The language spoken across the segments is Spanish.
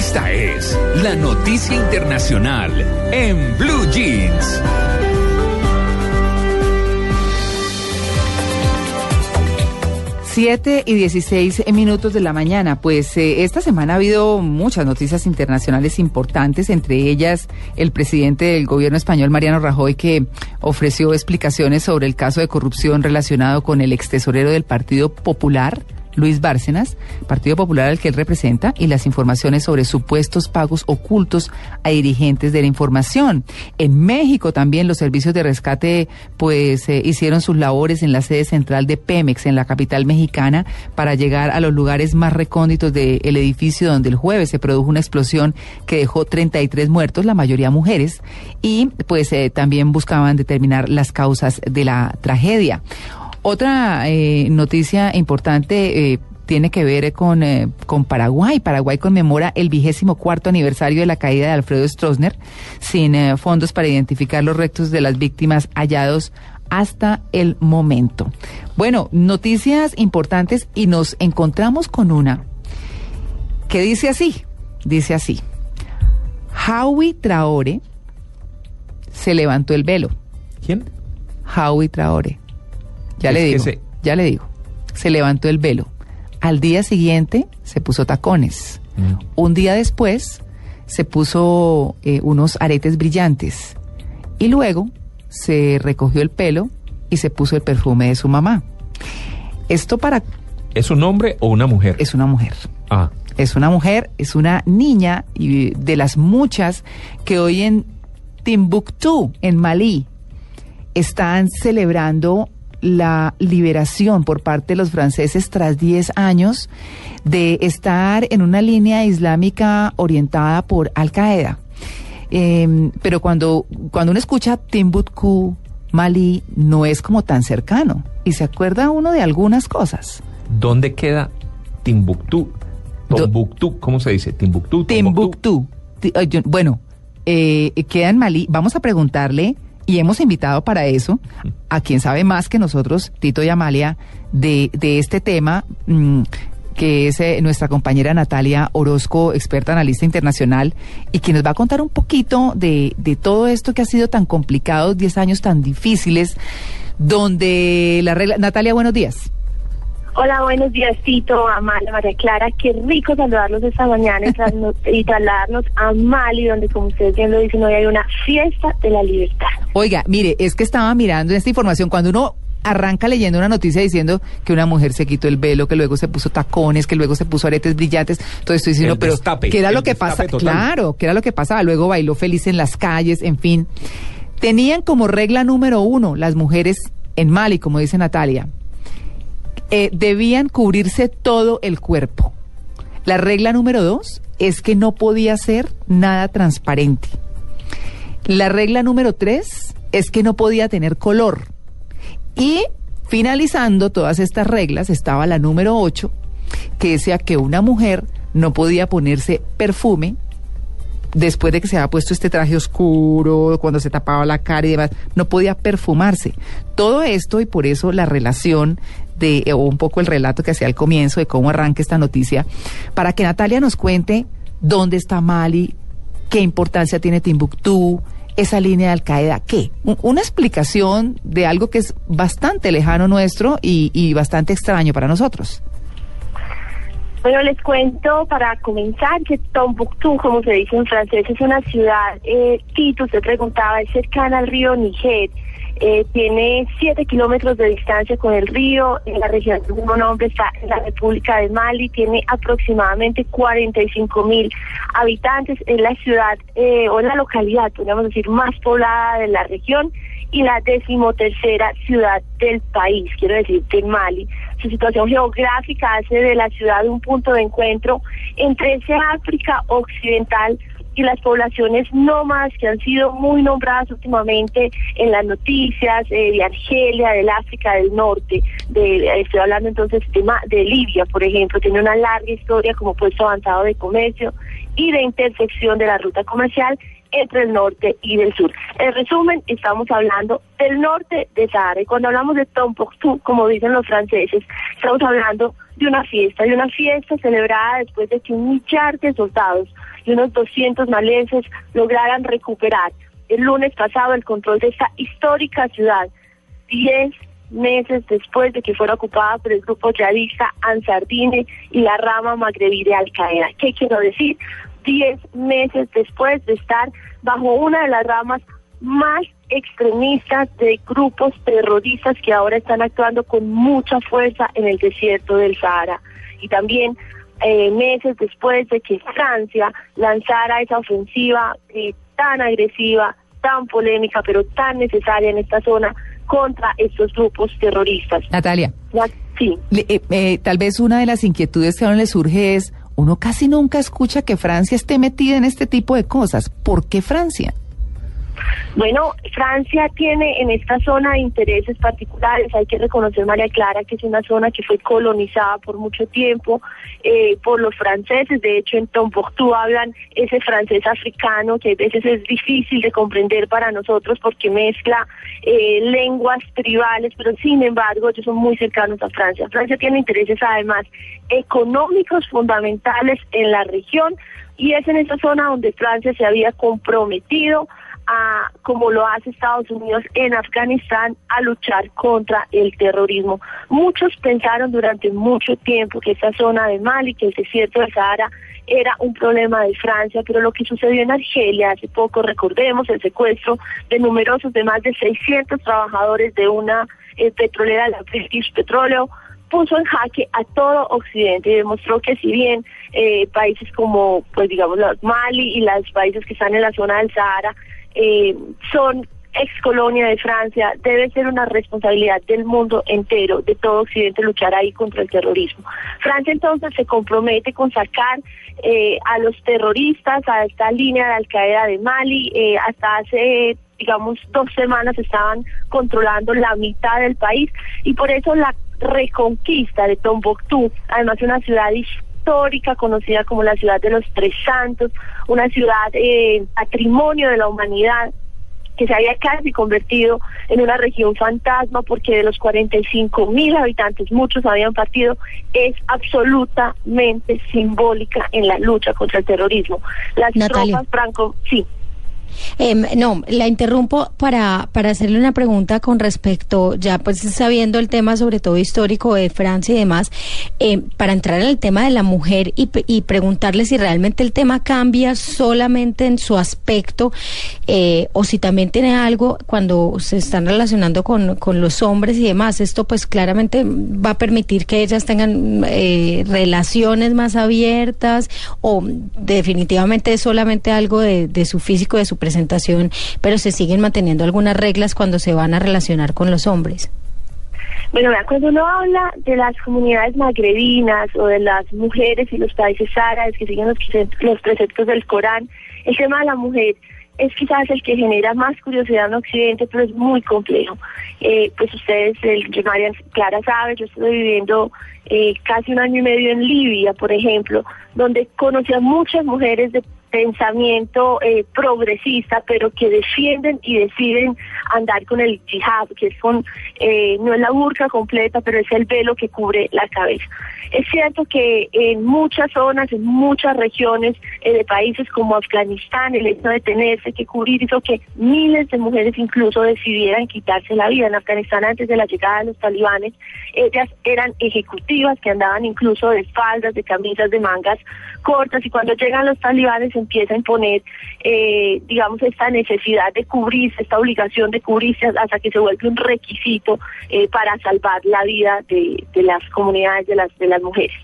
Esta es la noticia internacional en Blue Jeans. 7 y 16 minutos de la mañana. Pues eh, esta semana ha habido muchas noticias internacionales importantes, entre ellas el presidente del gobierno español, Mariano Rajoy, que ofreció explicaciones sobre el caso de corrupción relacionado con el ex tesorero del Partido Popular, Luis Bárcenas, Partido Popular al que él representa, y las informaciones sobre supuestos pagos ocultos a dirigentes de la información. En México también los servicios de rescate pues eh, hicieron sus labores en la sede central de Pemex, en la capital mexicana, para llegar a los lugares más recónditos del edificio donde el jueves se produjo una explosión que dejó 33 muertos, la mayoría mujeres, y pues eh, también buscaban determinar las causas de la tragedia. Otra eh, noticia importante eh, tiene que ver con, eh, con Paraguay. Paraguay conmemora el vigésimo cuarto aniversario de la caída de Alfredo Stroessner sin fondos para identificar los restos de las víctimas hallados hasta el momento. Bueno, noticias importantes y nos encontramos con una que dice así, dice así. Howie Traore se levantó el velo. ¿Quién? Howie Traore. Ya le digo, ya le digo. Se levantó el velo. Al día siguiente se puso tacones. Mm. Un día después se puso eh, unos aretes brillantes. Y luego se recogió el pelo y se puso el perfume de su mamá. Esto para... ¿Es un hombre o una mujer? Es una mujer. Ah. Es una mujer, es una niña y de las muchas que hoy en Timbuktu, en Malí, están celebrando la liberación por parte de los franceses tras 10 años de estar en una línea islámica orientada por Al Qaeda. Em, pero cuando, cuando uno escucha Timbuktu, Mali, no es como tan cercano y se acuerda uno de algunas cosas. ¿Dónde queda Timbuktu? Timbuktu, ¿cómo se dice? Timbuktu. Timbuktu. Bueno, eh, queda en Malí. Vamos a preguntarle y hemos invitado para eso a quien sabe más que nosotros, Tito y Amalia, de, de este tema. Mm, que es eh, nuestra compañera Natalia Orozco, experta analista internacional, y quien nos va a contar un poquito de, de todo esto que ha sido tan complicado, 10 años tan difíciles, donde la regla... Natalia, buenos días. Hola, buenos días, Tito, Amalia, María Clara. Qué rico saludarlos esta mañana y, trasladarnos a Mali, donde, como ustedes bien lo dicen, hoy hay una fiesta de la libertad. Oiga, mire, es que estaba mirando esta información. Cuando uno arranca leyendo una noticia diciendo que una mujer se quitó el velo, que luego se puso tacones, que luego se puso aretes brillantes. Entonces estoy diciendo, pero ¿qué era lo que pasa? Claro, ¿qué era lo que pasaba? Luego bailó feliz en las calles, en fin. Tenían como regla número uno las mujeres en Mali, como dice Natalia, eh, debían cubrirse todo el cuerpo. La regla número dos es que no podía ser nada transparente. La regla número tres es que no podía tener color. Y finalizando todas estas reglas estaba la número ocho, que decía que una mujer no podía ponerse perfume después de que se había puesto este traje oscuro, cuando se tapaba la cara y demás, no podía perfumarse. Todo esto y por eso la relación de, o un poco el relato que hacía al comienzo de cómo arranca esta noticia, para que Natalia nos cuente dónde está Mali, qué importancia tiene Timbuktu, esa línea de Al Qaeda, ¿qué? Una explicación de algo que es bastante lejano nuestro y, bastante extraño para nosotros. Bueno, les cuento para comenzar que Timbuktu, como se dice en francés, es una ciudad, eh, Tito, usted preguntaba, es cercana al río Níger eh, tiene 7 kilómetros de distancia con el río, en la región de un nombre está en la República de Mali, tiene aproximadamente 45 mil habitantes, en la ciudad eh, o la localidad, podríamos decir, más poblada de la región y la decimotercera ciudad del país, quiero decir, de Mali. Su situación geográfica hace de la ciudad un punto de encuentro entre ese África occidental y las poblaciones nómadas que han sido muy nombradas últimamente en las noticias eh, de Argelia, del África del Norte, de, estoy hablando entonces de, de Libia, por ejemplo, tiene una larga historia como puesto avanzado de comercio y de intersección de la ruta comercial entre el norte y del sur. En resumen, estamos hablando del norte de Sahara y cuando hablamos de Tombuctú, como dicen los franceses, estamos hablando de una fiesta, de una fiesta celebrada después de que un millar de soldados y unos 200 maleses lograran recuperar el lunes pasado el control de esta histórica ciudad, diez meses después de que fuera ocupada por el grupo yihadista Ansardine y la rama magrebí de Al Qaeda. ¿Qué quiero decir? Diez meses después de estar bajo una de las ramas más extremistas de grupos terroristas que ahora están actuando con mucha fuerza en el desierto del Sahara. Y también eh, meses después de que Francia lanzara esa ofensiva eh, tan agresiva, tan polémica, pero tan necesaria en esta zona contra estos grupos terroristas. Natalia. sí. Eh, tal vez una de las inquietudes que a uno le surge es, uno casi nunca escucha que Francia esté metida en este tipo de cosas. ¿Por qué Francia? Bueno, Francia tiene en esta zona intereses particulares. Hay que reconocer, María Clara, que es una zona que fue colonizada por mucho tiempo eh, por los franceses. De hecho, en Tombuctú hablan ese francés africano que a veces es difícil de comprender para nosotros porque mezcla eh, lenguas tribales, pero sin embargo ellos son muy cercanos a Francia. Francia tiene intereses además económicos fundamentales en la región y es en esa zona donde Francia se había comprometido como lo hace Estados Unidos en Afganistán, a luchar contra el terrorismo. Muchos pensaron durante mucho tiempo que esta zona de Mali, que el desierto de Sahara, era un problema de Francia, pero lo que sucedió en Argelia hace poco, recordemos el secuestro de numerosos, de más de 600 trabajadores de una eh, petrolera, la British Petroleum, puso en jaque a todo Occidente y demostró que si bien eh, países como, pues digamos, Mali y los países que están en la zona del Sahara eh, son ex colonia de Francia, debe ser una responsabilidad del mundo entero, de todo Occidente, luchar ahí contra el terrorismo. Francia entonces se compromete con sacar eh, a los terroristas a esta línea de Al Qaeda de Mali, eh, hasta hace digamos dos semanas estaban controlando la mitad del país y por eso la reconquista de Tombuctú, además de una ciudad histórica conocida como la ciudad de los Tres Santos, una ciudad eh, patrimonio de la humanidad que se había casi convertido en una región fantasma porque de los 45 mil habitantes muchos habían partido, es absolutamente simbólica en la lucha contra el terrorismo. Las tropas franco, sí. Em, no, la interrumpo para, para hacerle una pregunta con respecto, ya pues sabiendo el tema sobre todo histórico de Francia y demás, em, para entrar en el tema de la mujer y, y, preguntarle si realmente el tema cambia solamente en su aspecto eh, o si también tiene algo cuando se están relacionando con, con los hombres y demás. Esto pues claramente va a permitir que ellas tengan eh, relaciones más abiertas o definitivamente es solamente algo de, de su físico, de su presentación, pero se siguen manteniendo algunas reglas cuando se van a relacionar con los hombres. Bueno, cuando uno habla de las comunidades magrebinas o de las mujeres y los países árabes que siguen los, preceptos del Corán, el tema de la mujer es quizás el que genera más curiosidad en Occidente, pero es muy complejo. Eh, pues ustedes, el, María Clara sabe, yo estoy viviendo eh, casi un año y medio en Libia, por ejemplo, donde conocí a muchas mujeres de pensamiento eh, progresista, pero que defienden y deciden andar con el hijab, que es con, eh, no es la burka completa, pero es el velo que cubre la cabeza. Es cierto que en muchas zonas, en muchas regiones eh, de países como Afganistán, el hecho de tenerse que cubrir hizo que miles de mujeres incluso decidieran quitarse la vida. En Afganistán, antes de la llegada de los talibanes, ellas eran ejecutivas que andaban incluso de espaldas, de camisas de mangas cortas, y cuando llegan los talibanes empieza a imponer, eh, digamos, esta necesidad de cubrirse, esta obligación de cubrirse hasta que se vuelve un requisito eh, para salvar la vida de, de las comunidades, de las, de las mujeres.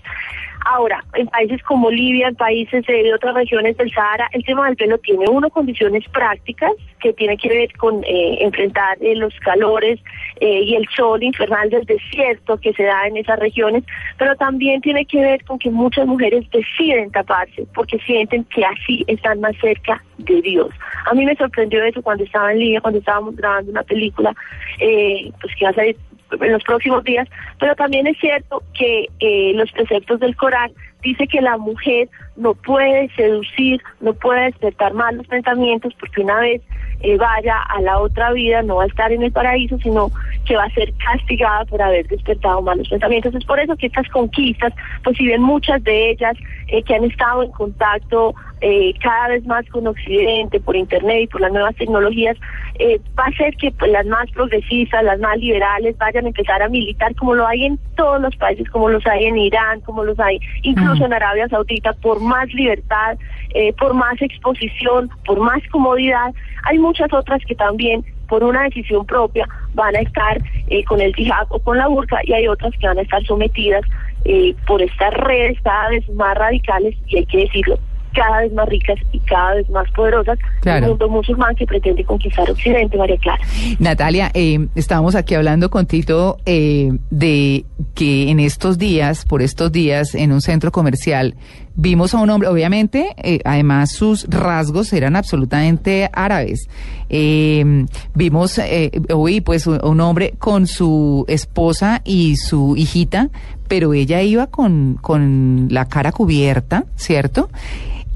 Ahora, en países como Libia, en países de otras regiones del Sahara, el tema del pelo tiene uno condiciones prácticas que tiene que ver con eh, enfrentar eh, los calores eh, y el sol infernal del desierto que se da en esas regiones, pero también tiene que ver con que muchas mujeres deciden taparse porque sienten que así están más cerca de Dios. A mí me sorprendió eso cuando estaba en Libia, cuando estábamos grabando una película, pues que va a salir en los próximos días, pero también es cierto que eh, los preceptos del Corán dice que la mujer no puede seducir, no puede despertar malos pensamientos, porque una vez eh, vaya a la otra vida, no va a estar en el paraíso, sino que va a ser castigada por haber despertado malos pensamientos. Es por eso que estas conquistas, pues si ven muchas de ellas eh, que han estado en contacto eh, cada vez más con Occidente, por Internet y por las nuevas tecnologías, eh, va a ser que pues, las más progresistas, las más liberales vayan a empezar a militar como lo hay en todos los países, como los hay en Irán, como los hay incluso en Arabia Saudita, por más libertad, eh, por más exposición, por más comodidad. Hay muchas otras que también por una decisión propia van a estar eh, con el hijab o con la burka y hay otras que van a estar sometidas eh, por estas redes cada vez más radicales y hay que decirlo cada vez más ricas y cada vez más poderosas Claro. un mundo musulmán que pretende conquistar Occidente, María Clara. Natalia, eh, estábamos aquí hablando con Tito eh, de que en estos días, por estos días, en un centro comercial, vimos a un hombre, obviamente, eh, además sus rasgos eran absolutamente árabes. Eh, vimos, eh, hoy, pues, un, un hombre con su esposa y su hijita, pero ella iba con, con la cara cubierta, ¿cierto?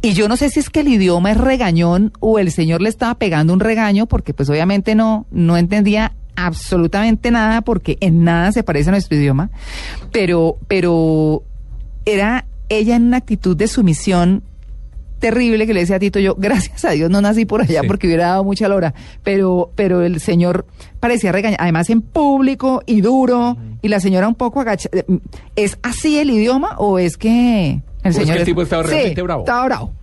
Y yo no sé si es que el idioma es regañón o el señor le estaba pegando un regaño porque pues obviamente no, no entendía absolutamente nada porque en nada se parece a nuestro idioma, pero, pero era ella en una actitud de sumisión terrible que le decía a Tito yo, gracias a Dios no nací por allá Sí. porque hubiera dado mucha lora, pero, pero el señor parecía regañar, además en público y duro, y la señora un poco agachada. ¿Es así el idioma o es que el es señor que el tipo estaba Sí, realmente bravo. Estaba bravo.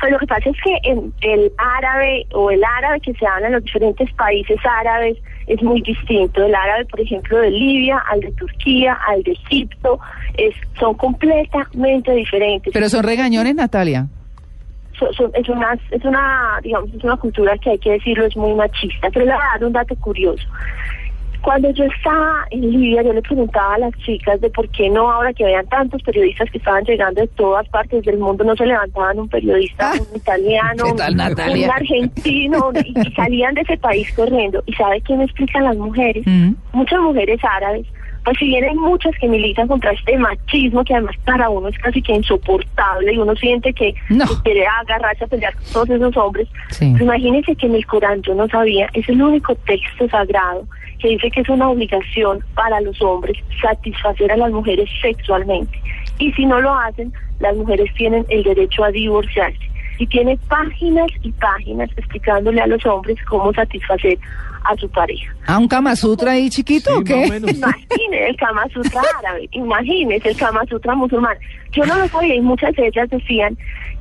Pues lo que pasa es que en el árabe o el árabe que se habla en los diferentes países árabes es muy distinto. El árabe, por ejemplo, de Libia, al de Turquía, al de Egipto, es, son completamente diferentes. Pero son regañones, Natalia. So- so- es una es una digamos es una cultura que hay que decirlo es muy machista pero le voy a dar un dato curioso cuando yo estaba en Libia yo le preguntaba a las chicas de por qué no ahora que habían tantos periodistas que estaban llegando de todas partes del mundo no se levantaban un periodista Ah, un italiano ¿qué tal, un- argentino y, y salían de ese país corriendo. Y sabe qué me explican las mujeres Mm. muchas mujeres árabes, pues si bien hay muchas que militan contra este machismo que además para uno es casi que insoportable y uno siente que, No. que quiere agarrarse a pelear con todos esos hombres, Sí. pues imagínense que en el Corán yo no sabía, es el único texto sagrado que dice que es una obligación para los hombres satisfacer a las mujeres sexualmente. Y si no lo hacen, las mujeres tienen el derecho a divorciarse. Y tiene páginas y páginas explicándole a los hombres cómo satisfacer a su pareja. ¿Ah, un Kama Sutra ahí chiquito Sí, o qué? Imagine el Kama Sutra árabe, imagínese el Kama Sutra musulmán. Yo no lo sabía y muchas de ellas decían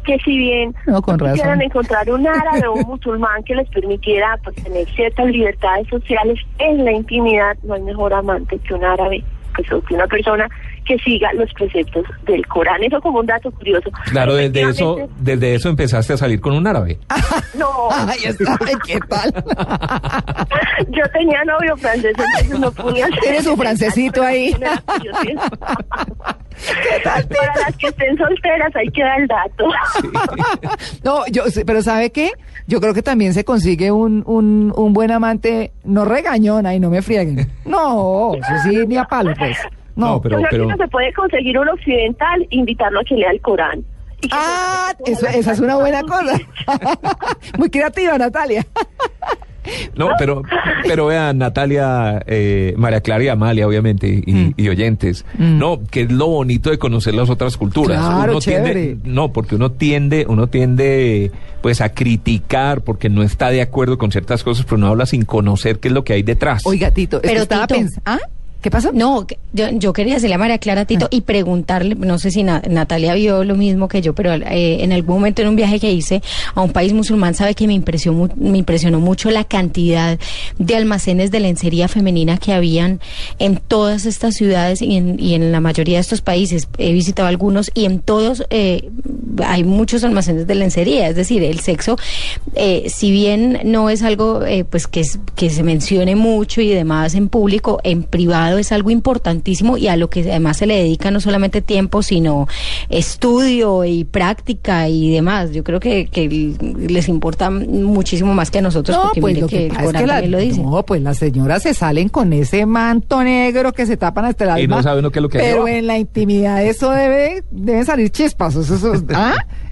que si bien No, con razón. quisieran encontrar un árabe o un musulmán que les permitiera pues, tener ciertas libertades sociales en la intimidad, no hay mejor amante que un árabe, pues, o que una persona que siga los preceptos del Corán. Eso como un dato curioso. Claro, desde eso, desde eso empezaste a salir con un árabe. No, Ay, está, ay, ¿qué tal? yo tenía novio francés, entonces no podía hacer Tiene su francesito ahí. Para las que estén solteras, ahí queda el dato. No, yo, sé, pero ¿sabe qué? Yo creo que también se consigue un, un, un buen amante, no regañona y no me frieguen. No, eso sí, ni a palo, pues. No, No, pero- creo que no se puede conseguir un occidental, invitarlo a que lea el Corán. Ah, eso, esa es una buena cosa. Muy creativa, Natalia. No, pero, pero vean, Natalia, eh, María Clara y Amalia, obviamente, y, Mm. y oyentes, Mm. no, que es lo bonito de conocer las otras culturas. Claro, uno tiende, no, porque uno tiende, uno tiende, pues, a criticar porque no está de acuerdo con ciertas cosas, pero no habla sin conocer qué es lo que hay detrás. Oiga, Tito, es que Pero, estaba pensando. ¿Ah? ¿Qué pasó? No, yo, yo quería decirle a María Clara Tito y preguntarle, no sé si Na- Natalia vio lo mismo que yo, pero eh, en algún momento en un viaje que hice a un país musulmán, sabe que me impresionó, me impresionó mucho la cantidad de almacenes de lencería femenina que habían en todas estas ciudades y en, y en la mayoría de estos países. He visitado algunos y en todos eh, hay muchos almacenes de lencería, es decir, el sexo, eh, si bien no es algo eh, pues que, es- que se mencione mucho y demás en público, en privado es algo importantísimo y a lo que además se le dedica no solamente tiempo, sino estudio y práctica y demás. Yo creo que, que les importa muchísimo más que a nosotros, No, porque pues mire lo que, que el pasa es Corán que la- también lo dice. no, pues las señoras se salen con ese manto negro que se tapan hasta el alma. Y no saben lo que es lo que Pero en la intimidad eso debe, deben salir chispas. Eso, eso- ¿ah?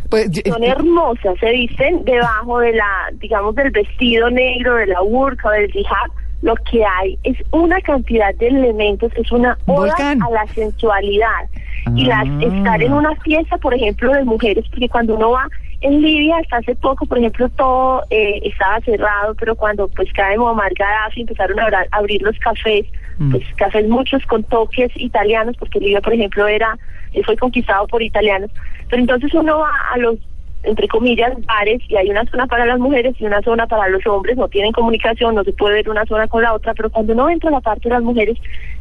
Pues, yo- Son hermosas, se visten debajo de la, digamos, del vestido negro, de la burka o del hijab. Lo que hay es una cantidad de elementos, es una oda Volcán. a la sensualidad. Y las Ah. estar en una fiesta, por ejemplo, de mujeres, porque cuando uno va en Libia, hasta hace poco, por ejemplo, todo eh, estaba cerrado, pero cuando pues cae Muammar Gaddafi empezaron a abrir los cafés, Mm. pues cafés muchos con toques italianos, porque Libia, por ejemplo, era eh, fue conquistado por italianos. Pero entonces uno va a los entre comillas, bares y hay una zona para las mujeres y una zona para los hombres, no tienen comunicación, no se puede ver una zona con la otra, pero cuando uno entra a la parte de las mujeres,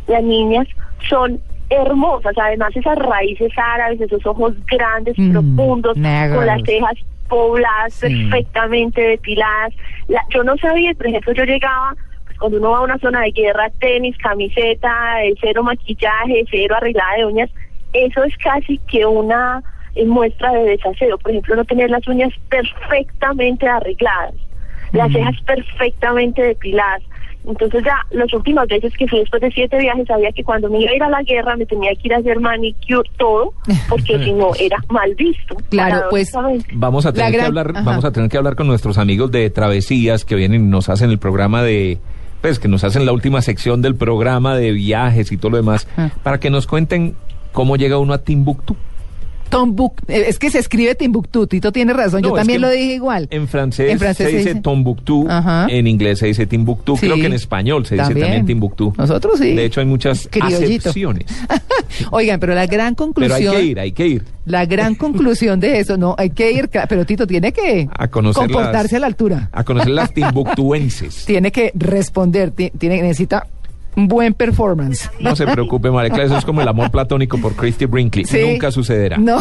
las niñas son hermosas, además esas raíces árabes, esos ojos grandes, Mm, profundos, negros. con las cejas pobladas, Sí. perfectamente depiladas. La- yo no sabía, por ejemplo, yo llegaba, pues cuando uno va a una zona de guerra, tenis, camiseta, eh, cero maquillaje, cero arreglada de uñas, eso es casi que una eh, muestra de desaseo. Por ejemplo, no tener las uñas perfectamente arregladas, las cejas perfectamente depiladas. Entonces ya las últimas veces que fui después de siete viajes sabía que cuando me iba a ir a la guerra me tenía que ir a hacer manicure todo porque si no era mal visto. Claro, pues. Vamos a tener que hablar, ajá. vamos a tener que hablar con nuestros amigos de Travesías que vienen y nos hacen el programa de pues que nos hacen la última sección del programa de viajes y todo lo demás Ah. para que nos cuenten cómo llega uno a Timbuktu. Tombuc- eh, es que se escribe Timbuktu, Tito tiene razón, No, yo también lo dije igual. En francés, En francés se, se dice Ajá. en inglés se dice Timbuktu, Sí. creo que en español se dice También. Timbuktu. Nosotros sí. De hecho hay muchas Criollito. acepciones. Oigan, pero la gran Pero conclusión... hay que ir, hay que ir La gran conclusión de eso, no, hay que ir, pero Tito tiene que a comportarse a la altura. a conocer las timbuktuenses. Tiene que responder, ti- tiene, necesita buen performance. No se preocupe, María Clara, eso es como el amor platónico por Christy Brinkley. Sí. Nunca sucederá. No.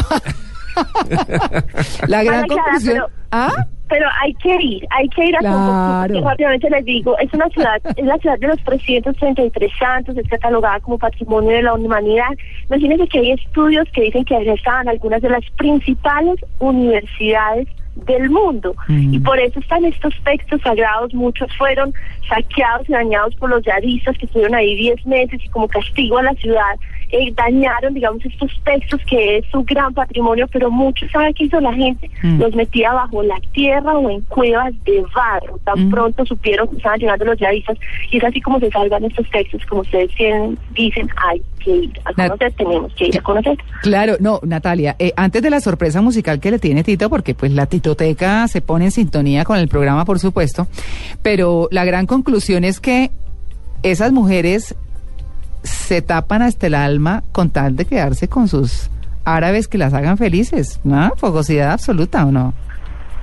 la gran María Clara, conclusión. pero- ¿Ah? Pero hay que ir, hay que ir a Claro. Tombuctú, porque rápidamente les digo, es una ciudad, es la ciudad de los 333 santos, es catalogada como patrimonio de la humanidad. Imagínense que hay estudios que dicen que allá estaban algunas de las principales universidades del mundo Mm. y por eso están estos textos sagrados, muchos fueron saqueados y dañados por los yadistas que estuvieron ahí 10 meses y como castigo a la ciudad eh, dañaron digamos estos textos que es su gran patrimonio, pero muchos saben qué hizo la gente, Mm. los metía bajo la tierra o en cuevas de barro, tan Mm. pronto supieron que estaban llegando los yadistas y es así como se salvan estos textos, como ustedes tienen- dicen, hay que ir a Nat- conocer, tenemos que ir a conocer. Claro, no, Natalia, eh, antes de la sorpresa musical que le tiene Tito, porque pues la titoteca se pone en sintonía con el programa, por supuesto, pero la gran conclusión es que esas mujeres se tapan hasta el alma con tal de quedarse con sus árabes que las hagan felices, ¿no? Fogosidad absoluta, ¿o no?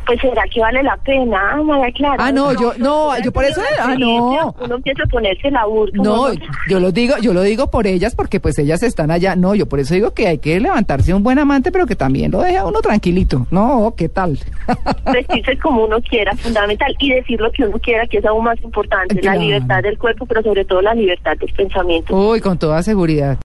Pues será que vale la pena, María Clara. Ah, no, yo- no, yo por eso- ah, no. Uno empieza a ponerse la burka. No, uno- yo lo digo, yo lo digo por ellas porque pues ellas están allá. No, yo por eso digo que hay que levantarse un buen amante, pero que también lo deje a uno tranquilito. No, ¿qué tal? vestirse como uno quiera, fundamental, y decir lo que uno quiera, que es aún más importante, Claro. la libertad del cuerpo, pero sobre todo la libertad del pensamiento. Uy, con toda seguridad.